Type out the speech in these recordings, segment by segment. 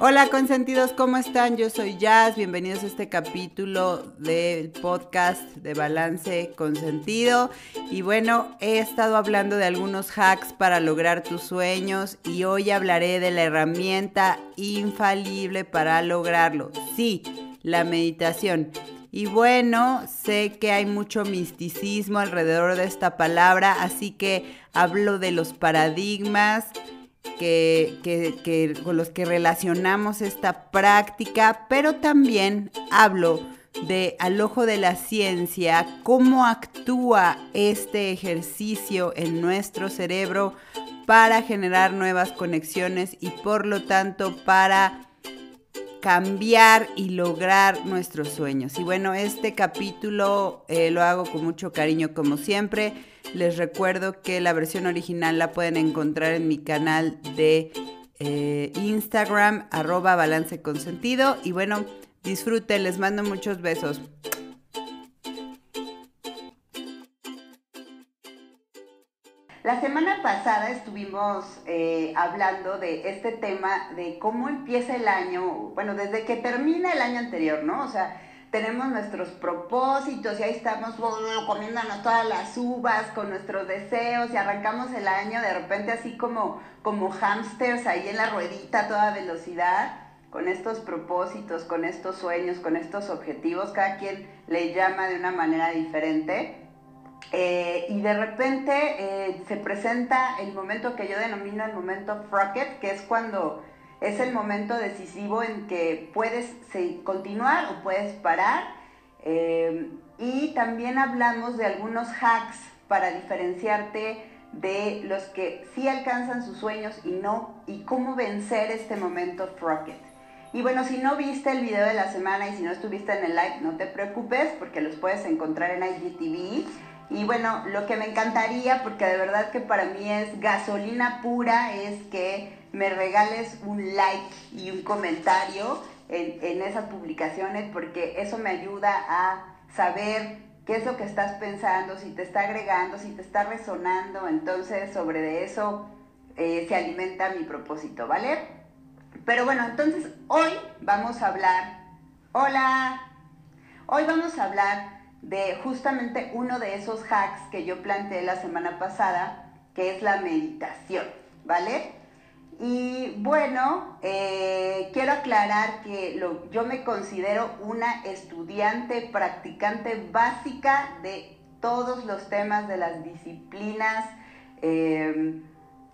Hola consentidos, ¿cómo están? Yo soy Jazz, bienvenidos a este capítulo del podcast de Balance Consentido. Y bueno, he estado hablando de algunos hacks para lograr tus sueños y hoy hablaré de la herramienta infalible para lograrlo. Sí, la meditación. Y bueno, sé que hay mucho misticismo alrededor de esta palabra, así que hablo de los paradigmas que, con los que relacionamos esta práctica, pero también hablo de al ojo de la ciencia, cómo actúa este ejercicio en nuestro cerebro para generar nuevas conexiones y por lo tanto para cambiar y lograr nuestros sueños. Y bueno, este capítulo eh, lo hago con mucho cariño como siempre. Les recuerdo que la versión original la pueden encontrar en mi canal de eh, Instagram, arroba balance. Y bueno, disfruten, les mando muchos besos. La semana pasada estuvimos eh, hablando de este tema de cómo empieza el año, bueno, desde que termina el año anterior, ¿no? O sea, tenemos nuestros propósitos y ahí estamos comiéndonos todas las uvas con nuestros deseos y arrancamos el año de repente así como, como hamsters ahí en la ruedita a toda velocidad con estos propósitos, con estos sueños, con estos objetivos, cada quien le llama de una manera diferente. Eh, y de repente eh, se presenta el momento que yo denomino el momento Frocket, que es cuando es el momento decisivo en que puedes continuar o puedes parar. Eh, y también hablamos de algunos hacks para diferenciarte de los que sí alcanzan sus sueños y no, y cómo vencer este momento Frocket. Y bueno, si no viste el video de la semana y si no estuviste en el live, no te preocupes porque los puedes encontrar en IGTV. Y bueno, lo que me encantaría, porque de verdad que para mí es gasolina pura, es que me regales un like y un comentario en, esas publicaciones, porque eso me ayuda a saber qué es lo que estás pensando, si te está agregando, si te está resonando. Entonces, sobre eso eh, se alimenta mi propósito, ¿vale? Pero bueno, entonces hoy vamos a hablar. Hola. Hoy vamos a hablar de justamente uno de esos hacks que yo planteé la semana pasada, que es la meditación, ¿vale? Y bueno, eh, quiero aclarar que yo me considero una estudiante practicante básica de todos los temas de las disciplinas eh,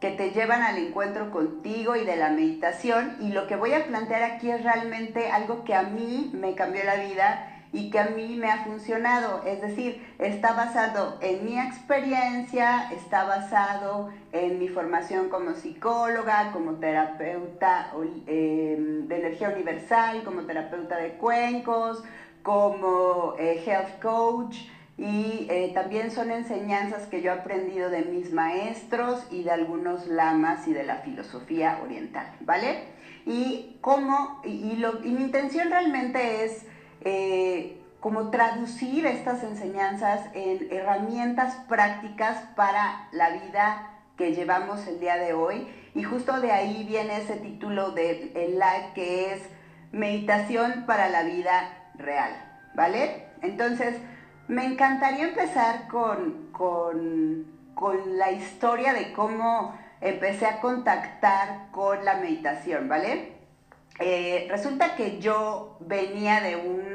que te llevan al encuentro contigo y de la meditación. Y lo que voy a plantear aquí es realmente algo que a mí me cambió la vida y que a mí me ha funcionado. Es decir, está basado en mi experiencia, está basado en mi formación como psicóloga, como terapeuta em, de energía universal, como terapeuta de cuencos, como eh, health coach. Y eh, también son enseñanzas que yo he aprendido de mis maestros y de algunos lamas y de la filosofía oriental, ¿vale? Y, cómo, y, mi intención realmente es eh, como traducir estas enseñanzas en herramientas prácticas para la vida que llevamos el día de hoy. Y justo de ahí viene ese título del live que es Meditación para la vida real, ¿vale? Entonces, me encantaría empezar con, con, con la historia de cómo empecé a contactar con la meditación, ¿vale? Eh, resulta que yo venía de, un,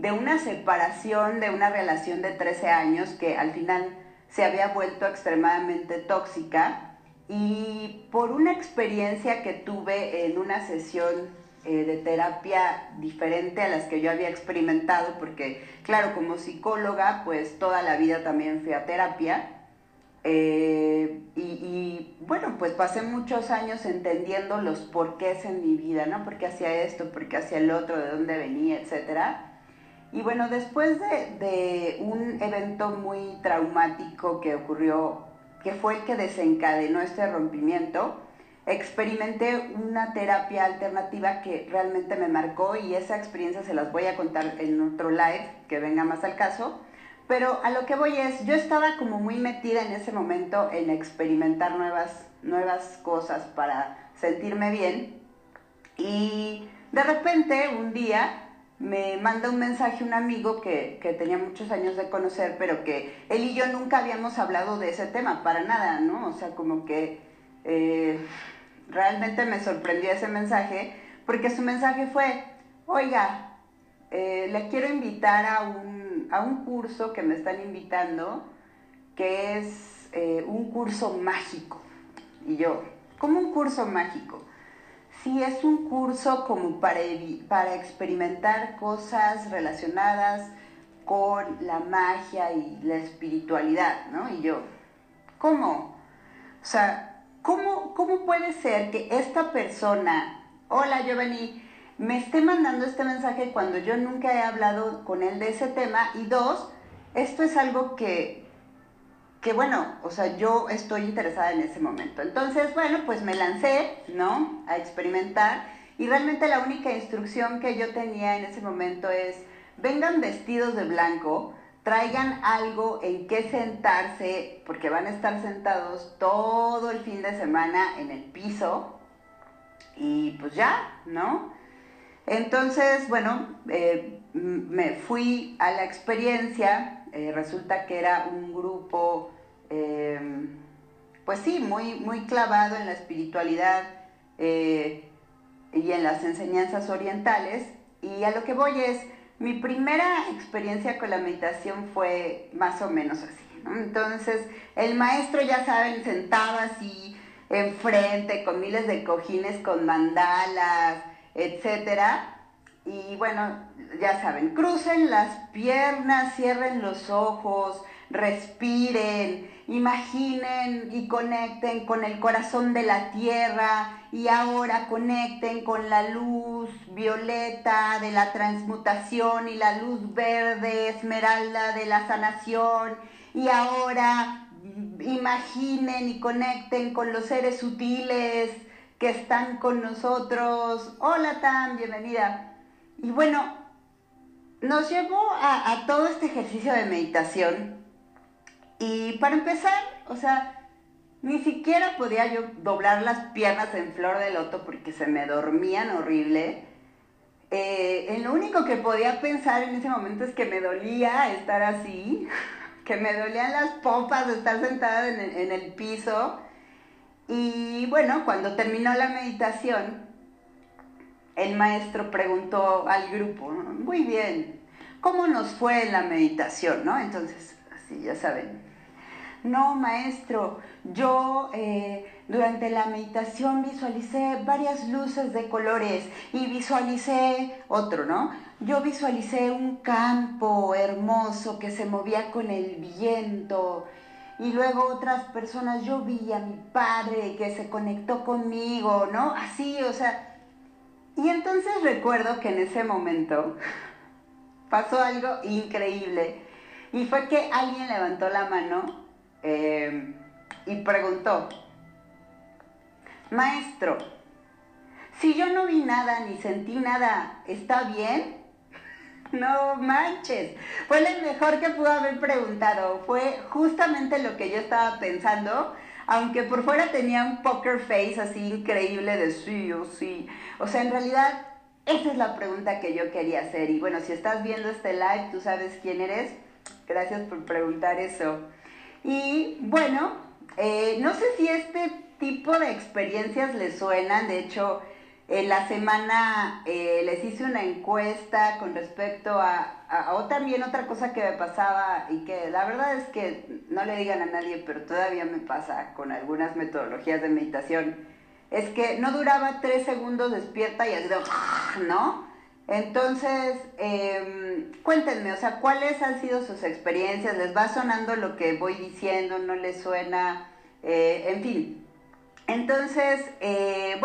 de una separación, de una relación de 13 años que al final se había vuelto extremadamente tóxica y por una experiencia que tuve en una sesión eh, de terapia diferente a las que yo había experimentado, porque claro, como psicóloga, pues toda la vida también fui a terapia, eh, y, bueno, pues pasé muchos años entendiendo los porqués en mi vida, ¿no? ¿Por qué hacía esto? ¿Por qué hacía el otro? ¿De dónde venía? Etcétera. Y bueno, después de, un evento muy traumático que ocurrió, que fue el que desencadenó este rompimiento, experimenté una terapia alternativa que realmente me marcó y esa experiencia se las voy a contar en otro live que venga más al caso. Pero a lo que voy es, yo estaba como muy metida en ese momento en experimentar nuevas, nuevas cosas para sentirme bien. Y de repente, un día, me manda un mensaje un amigo que, tenía muchos años de conocer, pero que él y yo nunca habíamos hablado de ese tema, para nada, ¿no? O sea, como que eh, realmente me sorprendió ese mensaje, porque su mensaje fue, oiga, eh, le quiero invitar a un, a un curso que me están invitando, que es eh, un curso mágico. Y yo, ¿cómo un curso mágico? Sí, es un curso como para, para experimentar cosas relacionadas con la magia y la espiritualidad, ¿no? Y yo, ¿cómo? O sea, ¿cómo, cómo puede ser que esta persona, hola Giovanni, me esté mandando este mensaje cuando yo nunca he hablado con él de ese tema? Y dos, esto es algo que, que bueno, o sea, yo estoy interesada en ese momento. Entonces, bueno, pues me lancé, ¿no? A experimentar y realmente la única instrucción que yo tenía en ese momento es, vengan vestidos de blanco, traigan algo en qué sentarse, porque van a estar sentados todo el fin de semana en el piso y pues ya, ¿no? Entonces, bueno, eh, me fui a la experiencia, eh, resulta que era un grupo, em, pues sí, muy, muy clavado en la espiritualidad eh, y en las enseñanzas orientales. Y a lo que voy es, mi primera experiencia con la meditación fue más o menos así. Entonces, el maestro, ya saben, sentado así enfrente, con miles de cojines, con mandalas, etcétera y bueno, ya saben, crucen las piernas, cierren los ojos, respiren, imaginen y conecten con el corazón de la tierra y ahora conecten con la luz violeta de la transmutación y la luz verde esmeralda de la sanación y ahora imaginen y conecten con los seres sutiles que están con nosotros. Hola Tam, bienvenida. Y bueno, nos llevó a, todo este ejercicio de meditación. Y para empezar, o sea, ni siquiera podía yo doblar las piernas en flor de loto porque se me dormían horrible. Eh, en lo único que podía pensar en ese momento es que me dolía estar así, que me dolían las pompas de estar sentada en en el piso. Y bueno, cuando terminó la meditación, el maestro preguntó al grupo, muy bien, ¿cómo nos fue la meditación? ¿no? Entonces, así ya saben. No, maestro, yo eh, durante la meditación visualicé varias luces de colores y visualicé otro, ¿no? Yo visualicé un campo hermoso que se movía con el viento y luego otras personas, yo vi a mi padre que se conectó conmigo, ¿no? Así, o sea, y entonces recuerdo que en ese momento pasó algo increíble y fue que alguien levantó la mano eh, y preguntó, maestro, si yo no vi nada ni sentí nada, ¿está bien? No manches, fue lo mejor que pudo haber preguntado, fue justamente lo que yo estaba pensando aunque por fuera tenía un poker face así increíble de sí o sí. O sea, en realidad esa es la pregunta que yo quería hacer. Y bueno, si estás viendo este live, tú sabes quién eres. Gracias por preguntar eso. Y bueno, eh, no sé si este tipo de experiencias les suenan. De hecho, en la semana eh, les hice una encuesta con respecto a, a, también otra cosa que me pasaba y que la verdad es que no le digan a nadie, pero todavía me pasa con algunas metodologías de meditación, es que no duraba tres segundos despierta y así, ¿no? Entonces, em, cuéntenme, o sea, ¿cuáles han sido sus experiencias? ¿Les va sonando lo que voy diciendo? ¿No les suena? Eh, en fin. Entonces, eh,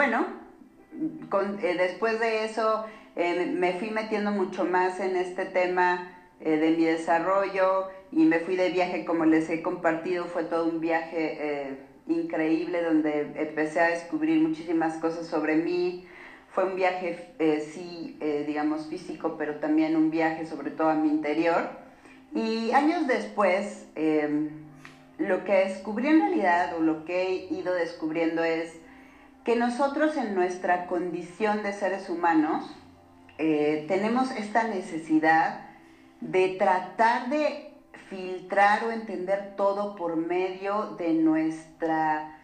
eh, después de eso eh, me fui metiendo mucho más en este tema eh, de mi desarrollo y me fui de viaje, como les he compartido, fue todo un viaje increíble donde empecé a descubrir muchísimas cosas sobre mí. Fue un viaje, sí, digamos, físico, pero también un viaje sobre todo a mi interior. Y años después, lo que descubrí en realidad, o lo que he ido descubriendo es que nosotros en nuestra condición de seres humanos eh, tenemos esta necesidad de tratar de filtrar o entender todo por medio de nuestra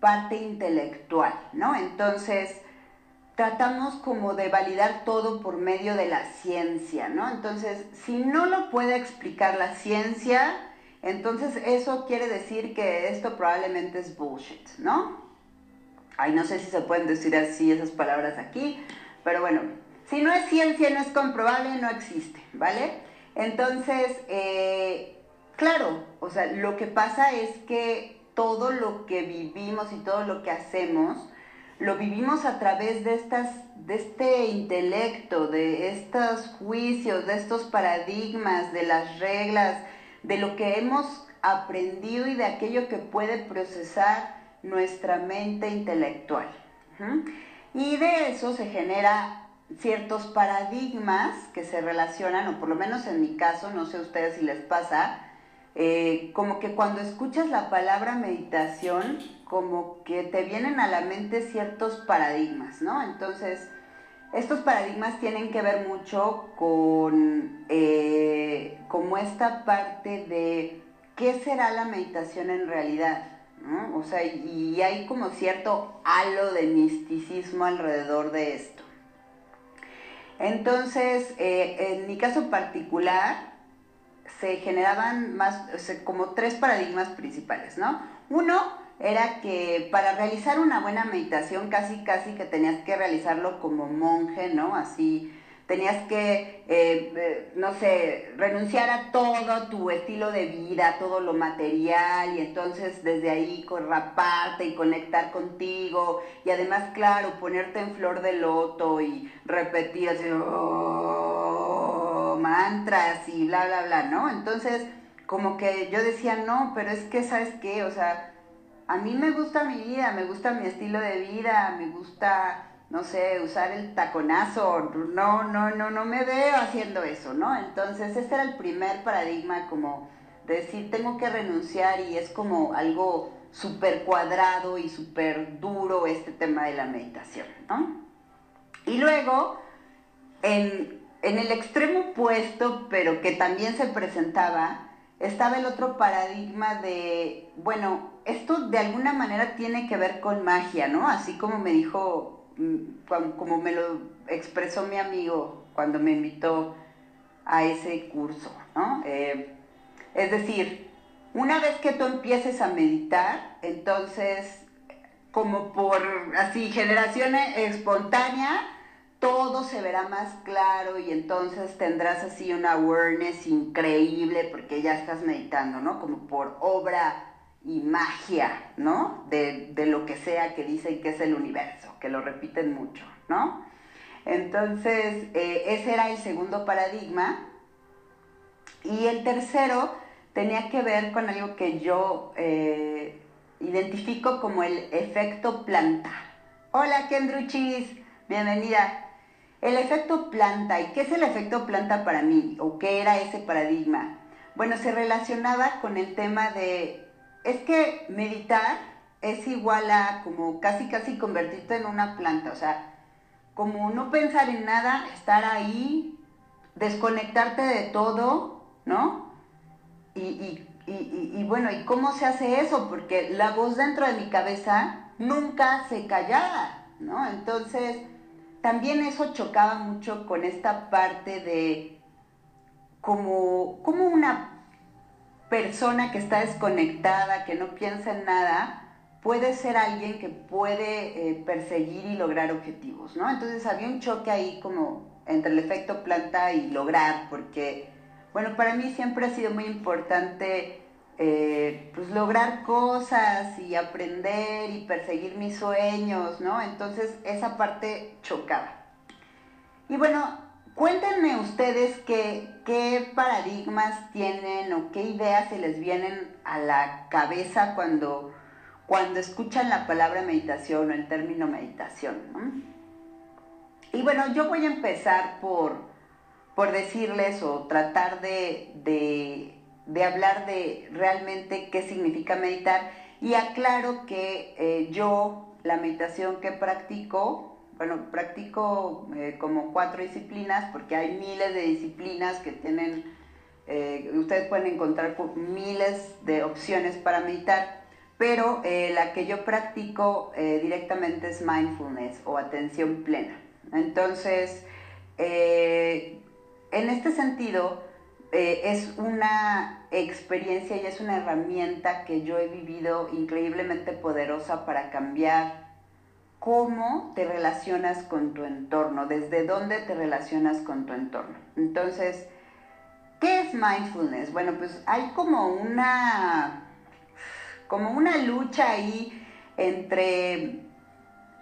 parte intelectual, ¿no? Entonces, tratamos como de validar todo por medio de la ciencia, ¿no? Entonces, si no lo puede explicar la ciencia, entonces eso quiere decir que esto probablemente es bullshit, ¿no? Ay, no sé si se pueden decir así esas palabras aquí, pero bueno, si no es ciencia, no es comprobable, no existe, ¿vale? Entonces, eh, claro, o sea, lo que pasa es que todo lo que vivimos y todo lo que hacemos, lo vivimos a través de, estas, de este intelecto, de estos juicios, de estos paradigmas, de las reglas, de lo que hemos aprendido y de aquello que puede procesar nuestra mente intelectual. Y de eso se genera ciertos paradigmas que se relacionan, o por lo menos en mi caso, no sé a ustedes si les pasa, eh, como que cuando escuchas la palabra meditación, como que te vienen a la mente ciertos paradigmas, ¿no? Entonces, estos paradigmas tienen que ver mucho con eh, como esta parte de qué será la meditación en realidad, O sea, y hay como cierto halo de misticismo alrededor de esto. Entonces, eh, en mi caso particular, se generaban más, como tres paradigmas principales, ¿no? Uno era que para realizar una buena meditación casi casi que tenías que realizarlo como monje, ¿no? Así, tenías que, renunciar a todo tu estilo de vida, todo lo material, y entonces desde ahí corraparte y conectar contigo, y además, claro, ponerte en flor de loto y repetir así, oh, mantras y bla, bla, bla, ¿no? Entonces, como que yo decía, no, pero es que, ¿sabes qué? O sea, a mí me gusta mi vida, me gusta mi estilo de vida, me gusta no sé, usar el taconazo, no, no, no, no me veo haciendo eso, ¿no? Entonces, este era el primer paradigma como decir, tengo que renunciar y es como algo súper cuadrado y súper duro este tema de la meditación, ¿no? Y luego, en, en el extremo opuesto, pero que también se presentaba, estaba el otro paradigma de, bueno, esto de alguna manera tiene que ver con magia, ¿no? Así como me dijo como me lo expresó mi amigo cuando me invitó a ese curso, ¿no? Eh, es decir, una vez que tú empieces a meditar, entonces, como por así, generación espontánea, todo se verá más claro y entonces tendrás así una awareness increíble porque ya estás meditando, ¿no? Como por obra y magia, ¿no? De, lo que sea que dicen que es el universo, que lo repiten mucho, ¿no? Entonces, eh, ese era el segundo paradigma. Y el tercero tenía que ver con algo que yo eh, identifico como el efecto planta. Hola, Kendruchis, bienvenida. El efecto planta, ¿y qué es el efecto planta para mí? ¿O qué era ese paradigma? Bueno, se relacionaba con el tema de es que meditar es igual a como casi casi convertirte en una planta, o sea, como no pensar en nada, estar ahí, desconectarte de todo, ¿no? Y, y, bueno, ¿y cómo se hace eso? Porque la voz dentro de mi cabeza nunca se callaba, ¿no? Entonces, también eso chocaba mucho con esta parte de como, como una persona que está desconectada, que no piensa en nada, puede ser alguien que puede eh, perseguir y lograr objetivos, ¿no? Entonces había un choque ahí como entre el efecto planta y lograr, porque, bueno, para mí siempre ha sido muy importante eh, pues lograr cosas y aprender y perseguir mis sueños, ¿no? Entonces esa parte chocaba. Y bueno, Cuéntenme ustedes qué, qué paradigmas tienen o qué ideas se les vienen a la cabeza cuando, cuando escuchan la palabra meditación o el término meditación. Y bueno, yo voy a empezar por, por decirles o tratar de, hablar de realmente qué significa meditar. Y aclaro que eh, yo la meditación que practico, bueno, practico eh, como cuatro disciplinas porque hay miles de disciplinas que tienen, eh, ustedes pueden encontrar miles de opciones para meditar, pero eh, la que yo practico directamente es mindfulness o atención plena. Entonces, en este sentido, es una experiencia y es una herramienta que yo he vivido increíblemente poderosa para cambiar cómo te relacionas con tu entorno, desde dónde te relacionas con tu entorno. Entonces, ¿qué es mindfulness? Bueno, pues hay como una, como una lucha ahí entre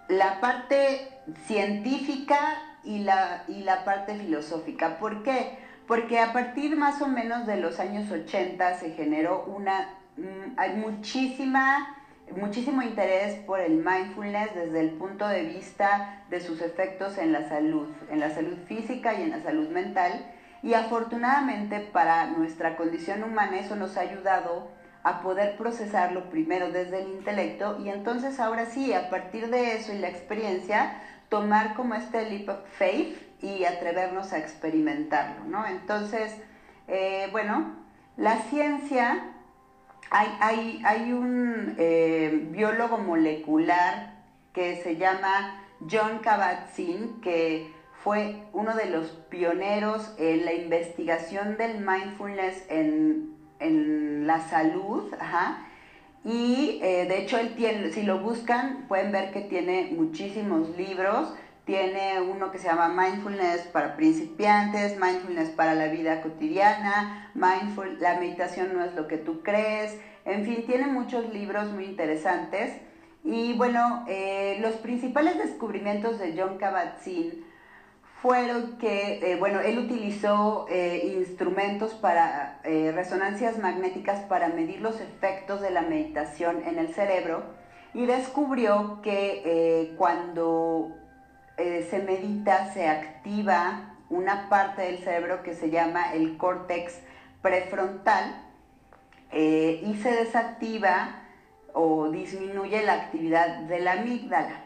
la parte científica y la, y la parte filosófica. ¿Por qué? Porque a partir más o menos de los años 80 se generó una, mm, hay muchísima muchísimo interés por el mindfulness desde el punto de vista de sus efectos en la salud, en la salud física y en la salud mental. Y afortunadamente para nuestra condición humana eso nos ha ayudado a poder procesarlo primero desde el intelecto y entonces ahora sí, a partir de eso y la experiencia, tomar como este leap of faith y atrevernos a experimentarlo, ¿no? Entonces, eh, bueno, la ciencia hay, un eh, biólogo molecular que se llama John Kabat-Zinn, que fue uno de los pioneros en la investigación del mindfulness en, la salud. Y eh, de hecho, él tiene, si lo buscan, pueden ver que tiene muchísimos libros. Tiene uno que se llama Mindfulness para principiantes, Mindfulness para la vida cotidiana, Mindful, la meditación no es lo que tú crees, en fin, tiene muchos libros muy interesantes. Y bueno, eh, los principales descubrimientos de John Kabat-Zinn fueron que, eh, bueno, él utilizó eh, instrumentos para resonancias magnéticas para medir los efectos de la meditación en el cerebro y descubrió que cuando eh, se medita, se activa una parte del cerebro que se llama el córtex prefrontal eh, y se desactiva o disminuye la actividad de la amígdala.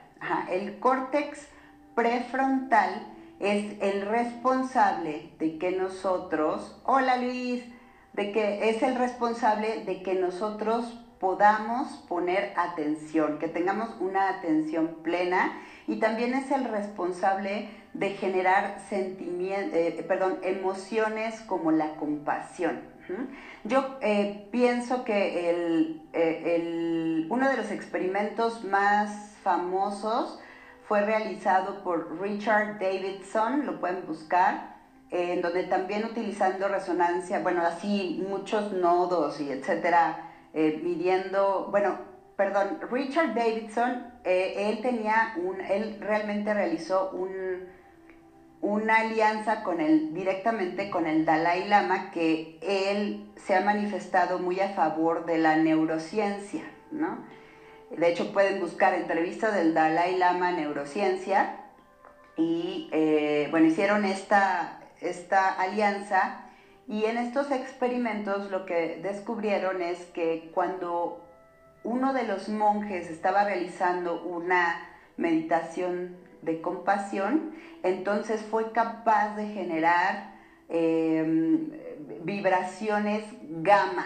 El córtex prefrontal es el responsable de que nosotros, hola Luis, de que es el responsable de que nosotros podamos poner atención, que tengamos una atención plena y también es el responsable de generar eh, perdón, emociones como la compasión. Yo eh, pienso que eh, el, uno de los experimentos más famosos fue realizado por Richard Davidson, lo pueden buscar, en donde también utilizando resonancia, bueno, así muchos nodos y etcétera, midiendo, bueno, perdón, Richard Davidson, eh, él tenía un, él realmente realizó un, una alianza con el, directamente con el Dalai Lama, que él se ha manifestado muy a favor de la neurociencia, ¿no? De hecho, pueden buscar entrevistas del Dalai Lama Neurociencia y, eh, bueno, hicieron esta, esta alianza y en estos experimentos lo que descubrieron es que cuando uno de los monjes estaba realizando una meditación de compasión, entonces fue capaz de generar em, vibraciones gamma.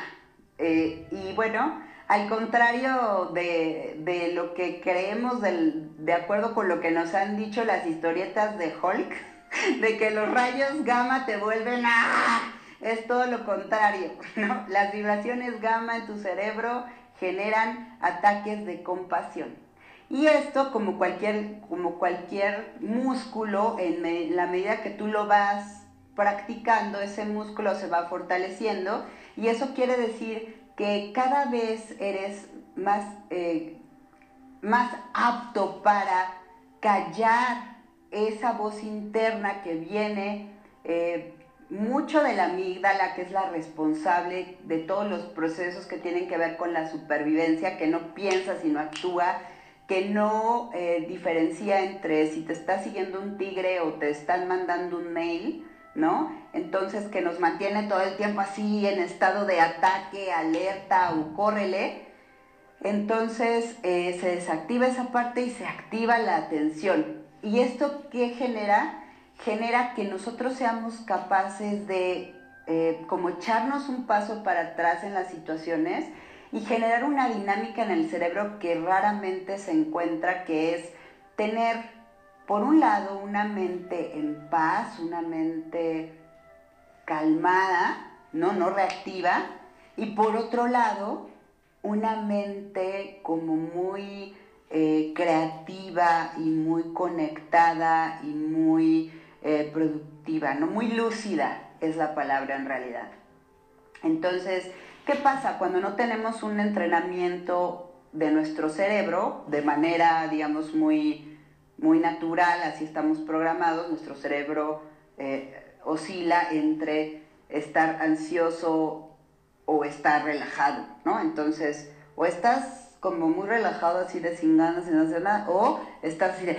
Eh, y bueno, al contrario de, lo que creemos, de acuerdo con lo que nos han dicho las historietas de Hulk, de que los rayos gamma te vuelven a... Es todo lo contrario, ¿no? Las vibraciones gamma en tu cerebro generan ataques de compasión. Y esto, como cualquier, como cualquier músculo, en la medida que tú lo vas practicando, ese músculo se va fortaleciendo y eso quiere decir que cada vez eres más, eh, más apto para callar esa voz interna que viene eh, mucho de la amígdala, que es la responsable de todos los procesos que tienen que ver con la supervivencia, que no piensa sino actúa, que no eh, diferencia entre si te está siguiendo un tigre o te están mandando un mail, ¿no? Entonces que nos mantiene todo el tiempo así en estado de ataque, alerta o córrele. entonces eh, se desactiva esa parte y se activa la atención. ¿Y esto qué genera? Genera que nosotros seamos capaces de eh, como echarnos un paso para atrás en las situaciones y generar una dinámica en el cerebro que raramente se encuentra, que es tener, por un lado, una mente en paz, una mente calmada, no, no reactiva, y por otro lado, una mente como muy eh, creativa y muy conectada y muy eh, productiva, ¿no? Muy lúcida es la palabra en realidad. Entonces, ¿qué pasa cuando no tenemos un entrenamiento de nuestro cerebro de manera, digamos, muy, muy natural, así estamos programados, nuestro cerebro eh, oscila entre estar ansioso o estar relajado, ¿no? Entonces, o estás como muy relajado así de sin ganas, sin hacer nada, o estás así de,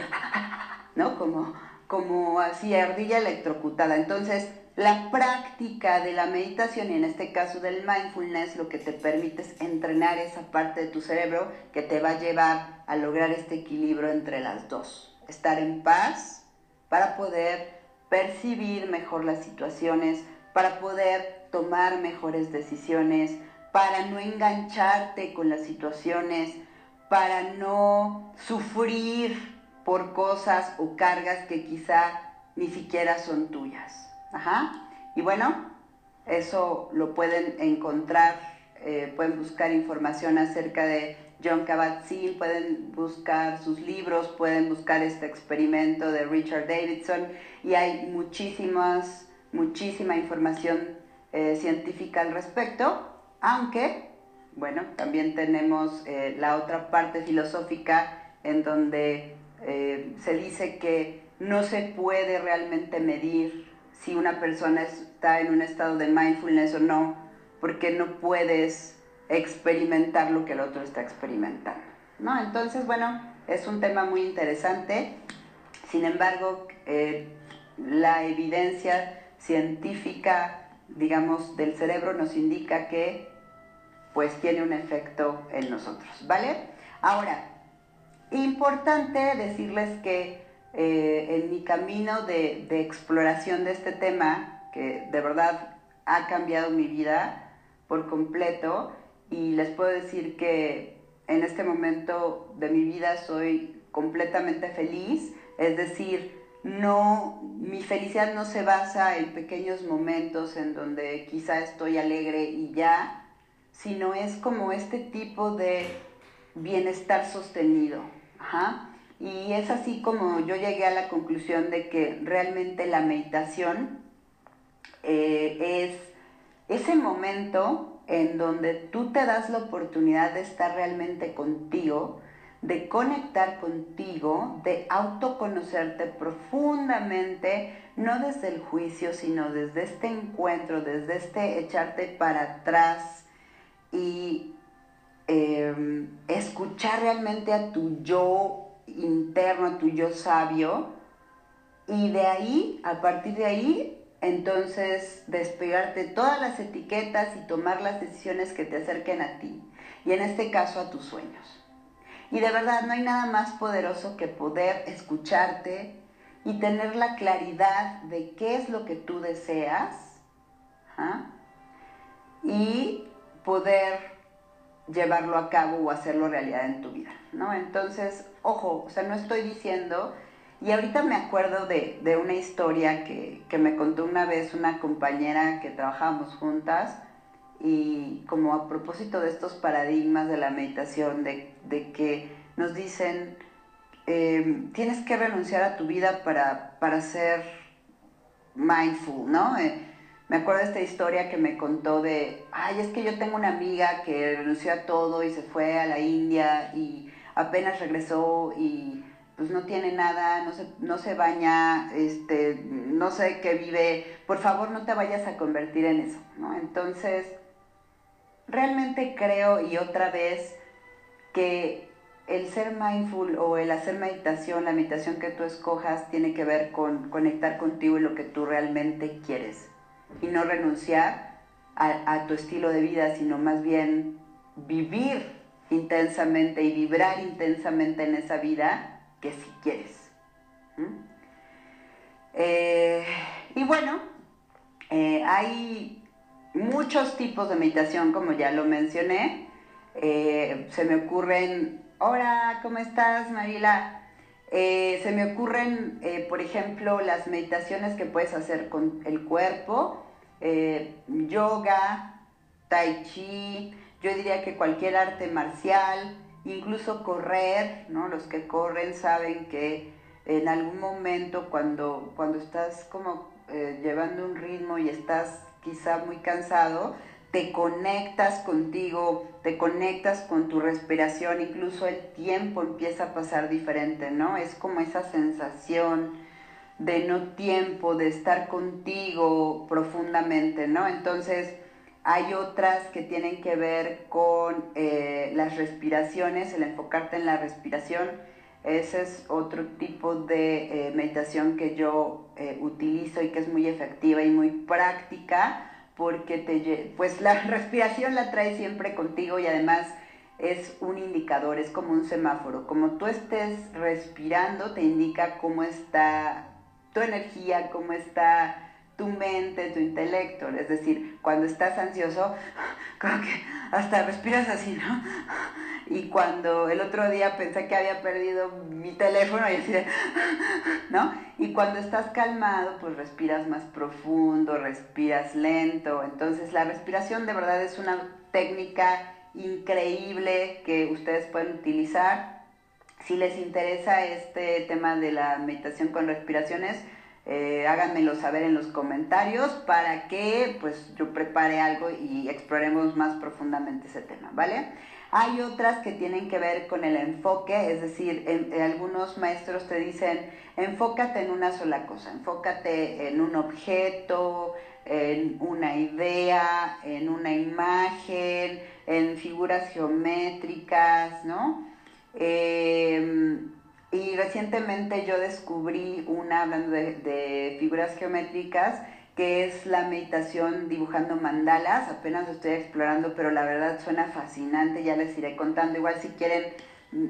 ¿no? Como, como así ardilla electrocutada. Entonces, la práctica de la meditación y en este caso del mindfulness lo que te permite es entrenar esa parte de tu cerebro que te va a llevar a lograr este equilibrio entre las dos. Estar en paz para poder percibir mejor las situaciones, para poder tomar mejores decisiones, para no engancharte con las situaciones, para no sufrir por cosas o cargas que quizá ni siquiera son tuyas. Ajá. Y bueno, eso lo pueden encontrar, eh, pueden buscar información acerca de John Kabat-Zinn, pueden buscar sus libros, pueden buscar este experimento de Richard Davidson y hay muchísimas, muchísima información eh, científica al respecto, aunque, bueno, también tenemos eh, la otra parte filosófica en donde eh, se dice que no se puede realmente medir si una persona está en un estado de mindfulness o no, porque no puedes experimentar lo que el otro está experimentando. ¿no? Entonces, bueno, es un tema muy interesante. Sin embargo, la evidencia científica digamos, del cerebro nos indica que pues tiene un efecto en nosotros, ¿vale? Ahora, importante decirles que eh, en mi camino de, de, exploración de este tema, que de verdad ha cambiado mi vida por completo, y les puedo decir que en este momento de mi vida soy completamente feliz, es decir, no, mi felicidad no se basa en pequeños momentos en donde quizá estoy alegre y ya, sino es como este tipo de bienestar sostenido. Y es así como yo llegué a la conclusión de que realmente la meditación eh, es ese momento en donde tú te das la oportunidad de estar realmente contigo, de conectar contigo, de autoconocerte profundamente, no desde el juicio, sino desde este encuentro, desde este echarte para atrás. Y em, escuchar realmente a tu yo interno, a tu yo sabio, y de ahí, a partir de ahí, entonces despegarte todas las etiquetas y tomar las decisiones que te acerquen a ti, y en este caso a tus sueños. Y de verdad no hay nada más poderoso que poder escucharte y tener la claridad de qué es lo que tú deseas ¿ah? y poder llevarlo a cabo o hacerlo realidad en tu vida, ¿no? Entonces, ojo, o sea, no estoy diciendo, y ahorita me acuerdo de, una historia que, que, me contó una vez una compañera que trabajábamos juntas, y como a propósito de estos paradigmas de la meditación, de, que nos dicen, em, tienes que renunciar a tu vida para, para ser mindful, ¿no? Eh, me acuerdo de esta historia que me contó de, ay, es que yo tengo una amiga que renunció a todo y se fue a la India y apenas regresó y pues no tiene nada, no se, no se baña, este, no sé qué vive, por favor no te vayas a convertir en eso, ¿no? Entonces, realmente creo y otra vez que el ser mindful o el hacer meditación, la meditación que tú escojas, tiene que ver con conectar contigo y lo que tú realmente quieres. Y no renunciar a, tu estilo de vida, sino más bien vivir intensamente y vibrar intensamente en esa vida que si quieres. Eh, y bueno, eh, hay muchos tipos de meditación, como ya lo mencioné. Eh, se me ocurren, hola, ¿cómo estás, Marila? Se me ocurren, por ejemplo, las meditaciones que puedes hacer con el cuerpo, yoga, tai chi, yo diría que cualquier arte marcial, incluso correr, ¿no? Los que corren saben que en algún momento cuando, cuando estás como eh, llevando un ritmo y estás quizá muy cansado, te conectas contigo, te conectas con tu respiración, incluso el tiempo empieza a pasar diferente, ¿no? Es como esa sensación de no tiempo, de estar contigo profundamente, ¿no? Entonces, hay otras que tienen que ver con eh, las respiraciones, el enfocarte en la respiración. Ese es otro tipo de eh, meditación que yo eh, utilizo y que es muy efectiva y muy práctica porque te, pues la respiración la trae siempre contigo y además es un indicador, es como un semáforo. Como tú estés respirando te indica cómo está tu energía, cómo está tu mente, tu intelecto. Es decir, cuando estás ansioso, como que hasta respiras así, ¿no? Y cuando el otro día pensé que había perdido mi teléfono y así ¿no? Y cuando estás calmado, pues respiras más profundo, respiras lento. Entonces la respiración de verdad es una técnica increíble que ustedes pueden utilizar. Si les interesa este tema de la meditación con respiraciones, eh, háganmelo saber en los comentarios para que pues yo prepare algo y exploremos más profundamente ese tema, ¿vale? Hay otras que tienen que ver con el enfoque, es decir, algunos maestros te dicen, enfócate en una sola cosa, enfócate en un objeto, en una idea, en una imagen, en figuras geométricas, ¿no? Eh, y recientemente yo descubrí una, hablando de, figuras geométricas, que es la meditación dibujando mandalas. Apenas lo estoy explorando, pero la verdad suena fascinante, ya les iré contando. Igual si quieren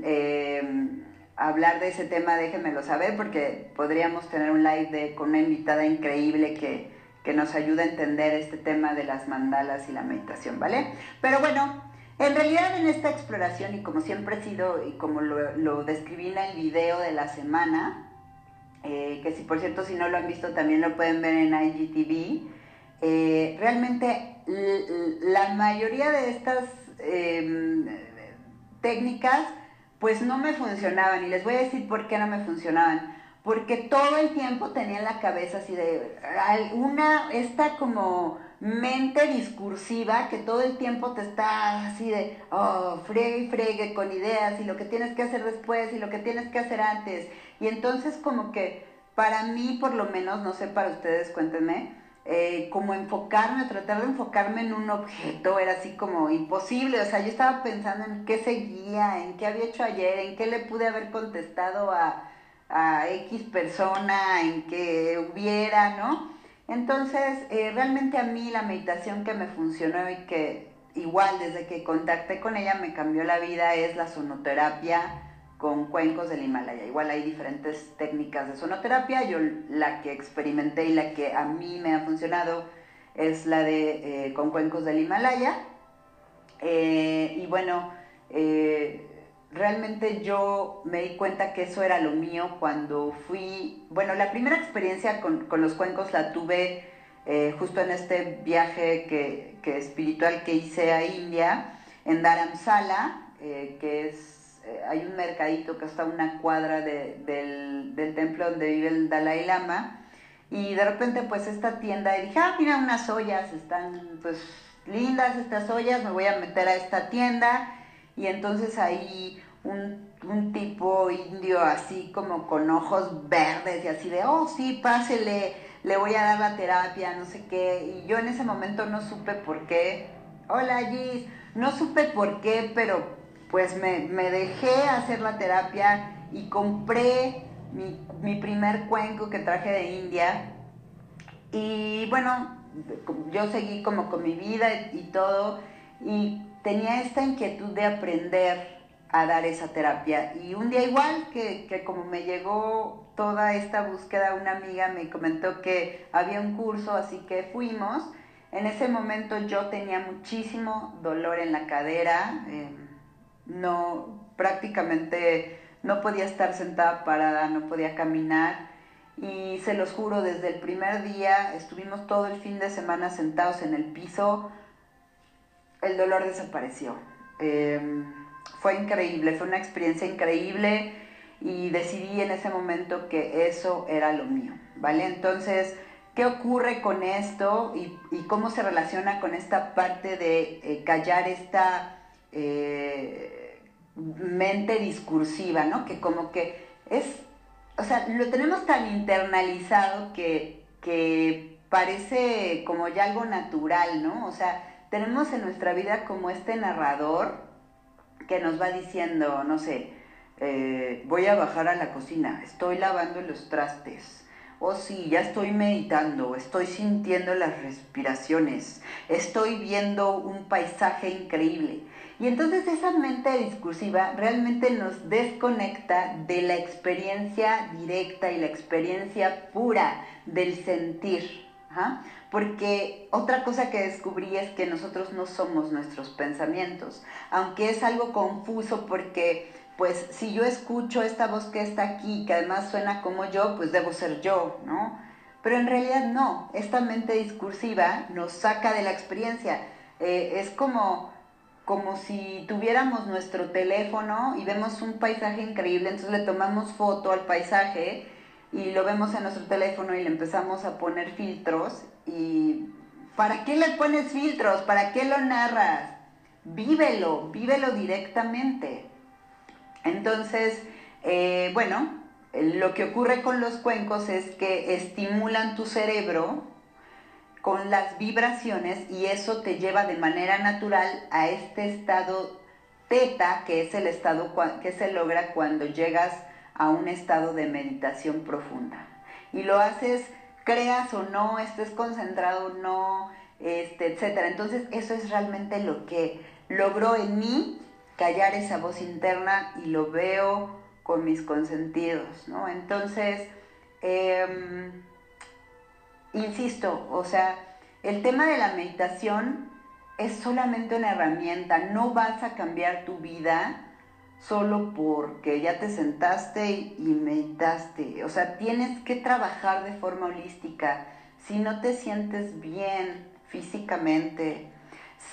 eh, hablar de ese tema, déjenmelo saber, porque podríamos tener un live de, con una invitada increíble que, que nos ayuda a entender este tema de las mandalas y la meditación, ¿vale? Pero bueno, en realidad en esta exploración, y como siempre he sido, y como lo, describí en el video de la semana, eh, que si por cierto si no lo han visto también lo pueden ver en IGTV, eh, realmente la mayoría de estas em, técnicas pues no me funcionaban y les voy a decir por qué no me funcionaban. Porque todo el tiempo tenía en la cabeza así de una, esta como mente discursiva que todo el tiempo te está así de, oh, fregue y fregue con ideas y lo que tienes que hacer después y lo que tienes que hacer antes. Y entonces como que para mí por lo menos, no sé para ustedes, cuéntenme, eh, como enfocarme, tratar de enfocarme en un objeto era así como imposible. O sea, yo estaba pensando en qué seguía, en qué había hecho ayer, en qué le pude haber contestado a, a X persona, en qué hubiera, ¿no? Entonces, eh, realmente a mí la meditación que me funcionó y que igual desde que contacté con ella me cambió la vida es la sonoterapia con cuencos del Himalaya. Igual hay diferentes técnicas de sonoterapia. Yo la que experimenté y la que a mí me ha funcionado es la de eh, con cuencos del Himalaya. Eh, y bueno, realmente yo me di cuenta que eso era lo mío cuando fui, bueno, la primera experiencia con, los cuencos la tuve eh, justo en este viaje que, espiritual que hice a India, en Dharamsala, eh, que es, eh, hay un mercadito que está a una cuadra del, del, templo donde vive el Dalai Lama, y de repente pues esta tienda, y dije, ah, mira unas ollas, están pues lindas estas ollas, me voy a meter a esta tienda, y entonces ahí un, tipo indio así como con ojos verdes y así de, oh sí, pásele, le voy a dar la terapia, no sé qué. Y yo en ese momento no supe por qué. Hola Gis, no supe por qué, pero pues me, dejé hacer la terapia y compré mi, mi primer cuenco que traje de India. Y bueno, yo seguí como con mi vida y todo. Y tenía esta inquietud de aprender a dar esa terapia. Y un día igual que, que, como me llegó toda esta búsqueda, una amiga me comentó que había un curso, así que fuimos. En ese momento yo tenía muchísimo dolor en la cadera, eh, no prácticamente no podía estar sentada parada, no podía caminar y se los juro, desde el primer día estuvimos todo el fin de semana sentados en el piso, el dolor desapareció. Em, fue increíble, fue una experiencia increíble y decidí en ese momento que eso era lo mío, ¿vale? Entonces, ¿qué ocurre con esto y, cómo se relaciona con esta parte de eh, callar esta eh, mente discursiva, ¿no? Que como que es, o sea, lo tenemos tan internalizado que, que parece como ya algo natural, ¿no? O sea, tenemos en nuestra vida como este narrador que nos va diciendo, no sé, eh, voy a bajar a la cocina, estoy lavando los trastes, o sí, ya estoy meditando, estoy sintiendo las respiraciones, estoy viendo un paisaje increíble. Y entonces esa mente discursiva realmente nos desconecta de la experiencia directa y la experiencia pura del sentir. Porque otra cosa que descubrí es que nosotros no somos nuestros pensamientos, aunque es algo confuso porque pues si yo escucho esta voz que está aquí, que además suena como yo, pues debo ser yo, ¿no? Pero en realidad no, esta mente discursiva nos saca de la experiencia. Eh, es como, como si tuviéramos nuestro teléfono y vemos un paisaje increíble, entonces le tomamos foto al paisaje y lo vemos en nuestro teléfono y le empezamos a poner filtros y ¿para qué le pones filtros? ¿Para qué lo narras? Vívelo, vívelo directamente. Entonces, eh, bueno, lo que ocurre con los cuencos es que estimulan tu cerebro con las vibraciones y eso te lleva de manera natural a este estado teta, que es el estado que se logra cuando llegas a un estado de meditación profunda. Y lo haces, creas o no, estés concentrado o no, este, etc. Entonces eso es realmente lo que logró en mí callar esa voz interna y lo veo con mis consentidos, ¿no? Entonces, em, insisto, o sea, el tema de la meditación es solamente una herramienta, no vas a cambiar tu vida solo porque ya te sentaste y meditaste. O sea, tienes que trabajar de forma holística. Si no te sientes bien físicamente,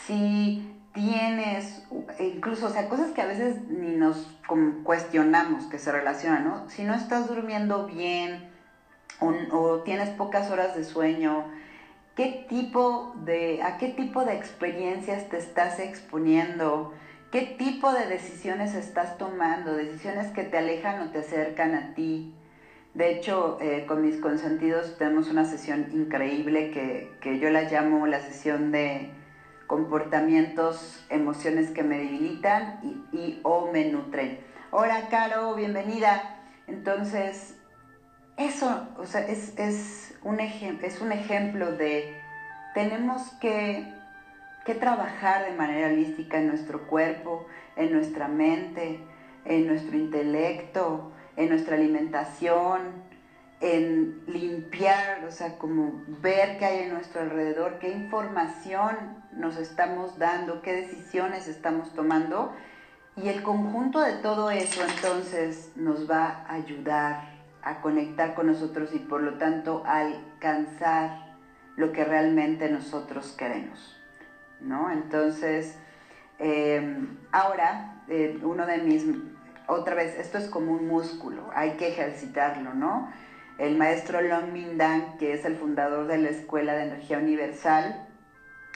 si tienes, incluso, o sea, cosas que a veces ni nos cuestionamos que se relacionan, ¿no? Si no estás durmiendo bien o, o tienes pocas horas de sueño, ¿qué tipo de, a qué tipo de experiencias te estás exponiendo? ¿Qué tipo de decisiones estás tomando? Decisiones que te alejan o te acercan a ti. De hecho, eh, con mis consentidos tenemos una sesión increíble que, yo la llamo la sesión de comportamientos, emociones que me debilitan y, o me nutren. Hola, Caro, bienvenida. Entonces, eso o sea, es, es, un es un ejemplo de tenemos que que trabajar de manera holística en nuestro cuerpo, en nuestra mente, en nuestro intelecto, en nuestra alimentación, en limpiar, o sea, como ver qué hay en nuestro alrededor, qué información nos estamos dando, qué decisiones estamos tomando. Y el conjunto de todo eso entonces nos va a ayudar a conectar con nosotros y por lo tanto a alcanzar lo que realmente nosotros queremos. ¿No? Entonces, em, ahora, eh, uno de mis, otra vez, esto es como un músculo, hay que ejercitarlo, ¿no? El maestro Long Mindan, que es el fundador de la Escuela de Energía Universal,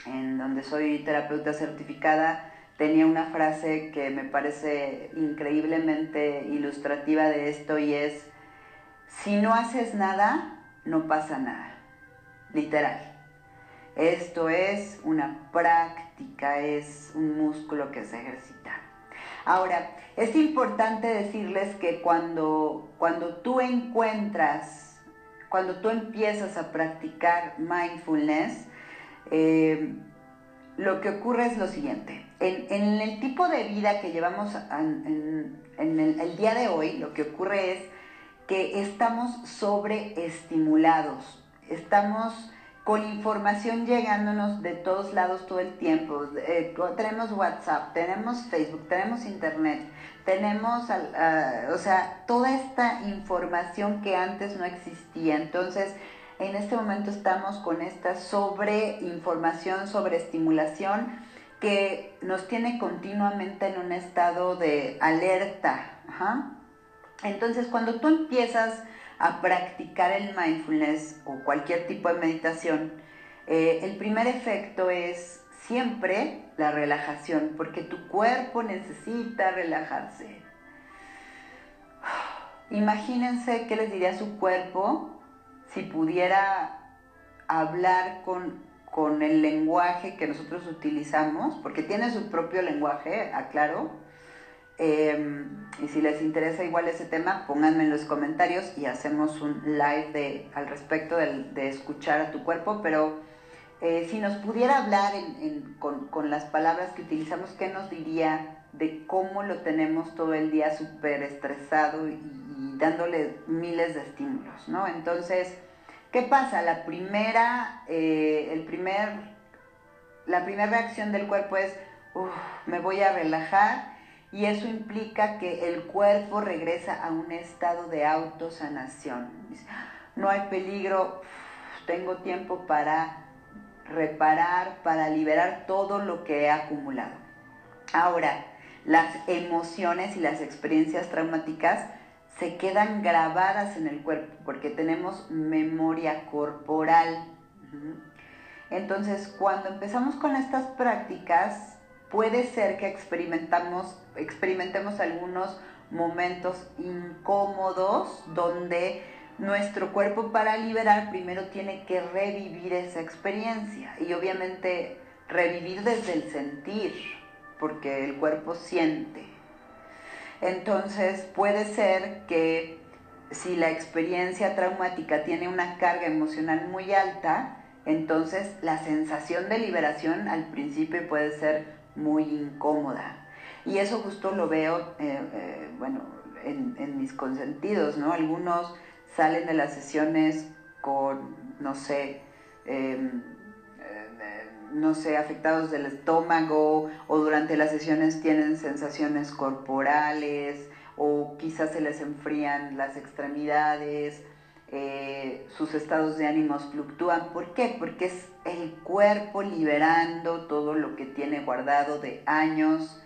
en donde soy terapeuta certificada, tenía una frase que me parece increíblemente ilustrativa de esto y es, si no haces nada, no pasa nada, literal. Esto es una práctica, es un músculo que se ejercita. Ahora, es importante decirles que cuando, cuando tú encuentras, cuando tú empiezas a practicar mindfulness, eh, lo que ocurre es lo siguiente. En, el tipo de vida que llevamos en, el, día de hoy, lo que ocurre es que estamos sobreestimulados. Estamos con información llegándonos de todos lados todo el tiempo. Eh, tenemos WhatsApp, tenemos Facebook, tenemos Internet, tenemos, o sea, toda esta información que antes no existía. Entonces, en este momento estamos con esta sobreinformación, sobreestimulación que nos tiene continuamente en un estado de alerta. Entonces, cuando tú empiezas a practicar el mindfulness o cualquier tipo de meditación, eh, el primer efecto es siempre la relajación, porque tu cuerpo necesita relajarse. Imagínense qué les diría su cuerpo si pudiera hablar con, con el lenguaje que nosotros utilizamos, porque tiene su propio lenguaje, aclaro. Em, y si les interesa igual ese tema, pónganme en los comentarios y hacemos un live de, al respecto de, escuchar a tu cuerpo, pero eh, si nos pudiera hablar con, las palabras que utilizamos, ¿qué nos diría de cómo lo tenemos todo el día súper estresado y, dándole miles de estímulos, ¿no? Entonces, ¿qué pasa? La primera, eh, el primer, la primera reacción del cuerpo es, me voy a relajar y eso implica que el cuerpo regresa a un estado de autosanación. No hay peligro, tengo tiempo para reparar, para liberar todo lo que he acumulado. Ahora, las emociones y las experiencias traumáticas se quedan grabadas en el cuerpo porque tenemos memoria corporal. Entonces, cuando empezamos con estas prácticas, puede ser que experimentamos, experimentemos algunos momentos incómodos donde nuestro cuerpo para liberar primero tiene que revivir esa experiencia y obviamente revivir desde el sentir, porque el cuerpo siente. Entonces puede ser que si la experiencia traumática tiene una carga emocional muy alta, entonces la sensación de liberación al principio puede ser muy incómoda. Y eso justo lo veo, eh, eh, bueno, en, mis consentidos, ¿no? Algunos salen de las sesiones con, no sé, em, eh, no sé, afectados del estómago o durante las sesiones tienen sensaciones corporales o quizás se les enfrían las extremidades, eh, sus estados de ánimos fluctúan. ¿Por qué? Porque es el cuerpo liberando todo lo que tiene guardado de años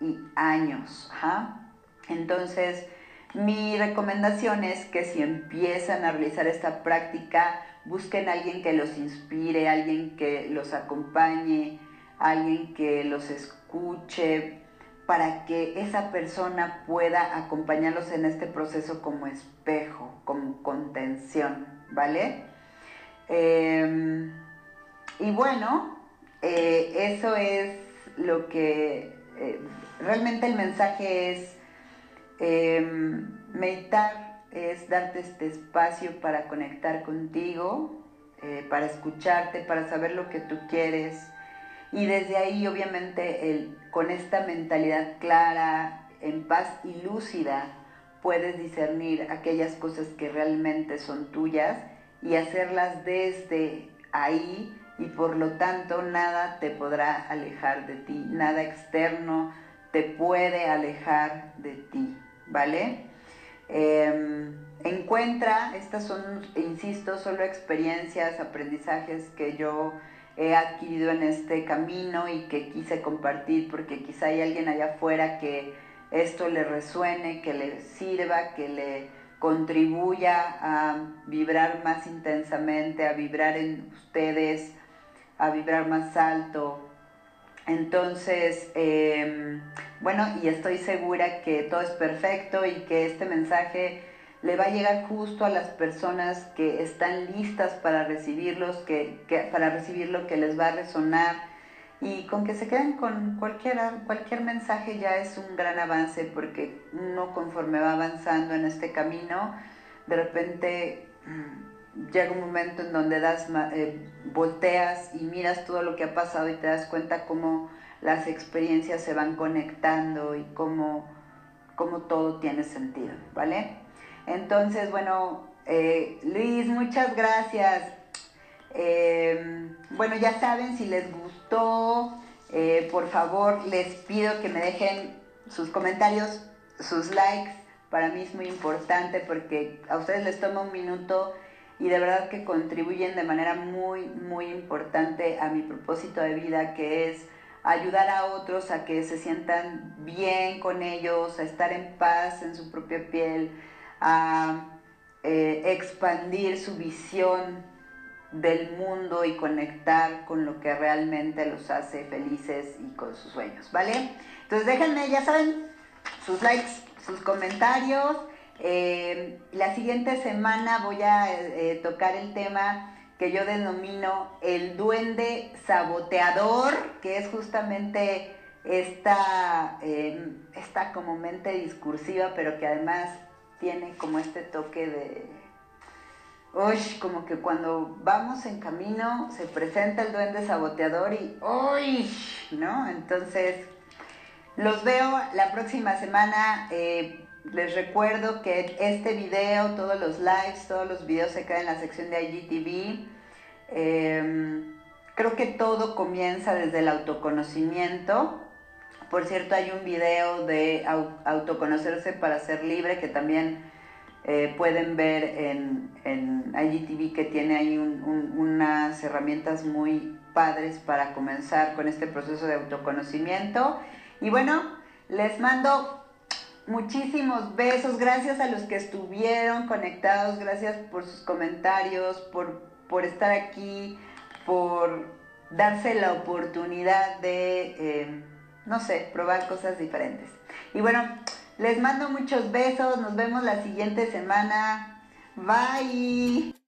y años. Entonces, mi recomendación es que si empiezan a realizar esta práctica, busquen a alguien que los inspire, alguien que los acompañe, alguien que los escuche, para que esa persona pueda acompañarlos en este proceso como espejo, como contención, ¿vale? Em, y bueno, eh, eso es lo que eh, realmente el mensaje es Em, meditar es darte este espacio para conectar contigo, eh, para escucharte, para saber lo que tú quieres. Y desde ahí, obviamente, con esta mentalidad clara, en paz y lúcida, puedes discernir aquellas cosas que realmente son tuyas y hacerlas desde ahí y por lo tanto nada te podrá alejar de ti, nada externo te puede alejar de ti. ¿vale? Em, encuentra, estas son, insisto, solo experiencias, aprendizajes que yo he adquirido en este camino y que quise compartir porque quizá hay alguien allá afuera que esto le resuene, que le sirva, que le contribuya a vibrar más intensamente, a vibrar en ustedes, a vibrar más alto, entonces, em, bueno, y estoy segura que todo es perfecto y que este mensaje le va a llegar justo a las personas que están listas para recibirlos, que, para recibir lo que les va a resonar y con que se queden con cualquier mensaje ya es un gran avance porque uno conforme va avanzando en este camino, de repente mm, llega un momento en donde das, eh, volteas y miras todo lo que ha pasado y te das cuenta cómo las experiencias se van conectando y cómo, cómo todo tiene sentido, ¿vale? Entonces, bueno, eh, Luis, muchas gracias. Eh, bueno, ya saben, si les gustó, por favor, les pido que me dejen sus comentarios, sus likes. Para mí es muy importante porque a ustedes les toma un minuto y de verdad que contribuyen de manera muy, muy importante a mi propósito de vida, que es ayudar a otros a que se sientan bien con ellos, a estar en paz en su propia piel, a eh, expandir su visión del mundo y conectar con lo que realmente los hace felices y con sus sueños, ¿vale? Entonces déjenme, ya saben, sus likes, sus comentarios eh, la siguiente semana voy a eh, tocar el tema que yo denomino el duende saboteador, que es justamente esta, esta como mente discursiva, pero que además tiene como este toque de... Uy, como que cuando vamos en camino se presenta el duende saboteador y ¡Uy! ¿No? Entonces, los veo la próxima semana. Eh, les recuerdo que este video, todos los lives, todos los videos se quedan en la sección de IGTV. Em, creo que todo comienza desde el autoconocimiento. Por cierto, hay un video de autoconocerse para ser libre que también eh, pueden ver en, IGTV que tiene ahí unas herramientas muy padres para comenzar con este proceso de autoconocimiento. Y bueno, les mando Muchísimos besos, gracias a los que estuvieron conectados, gracias por sus comentarios, por, por estar aquí, por darse la oportunidad de, eh, no sé, probar cosas diferentes. Y bueno, les mando muchos besos, nos vemos la siguiente semana. Bye.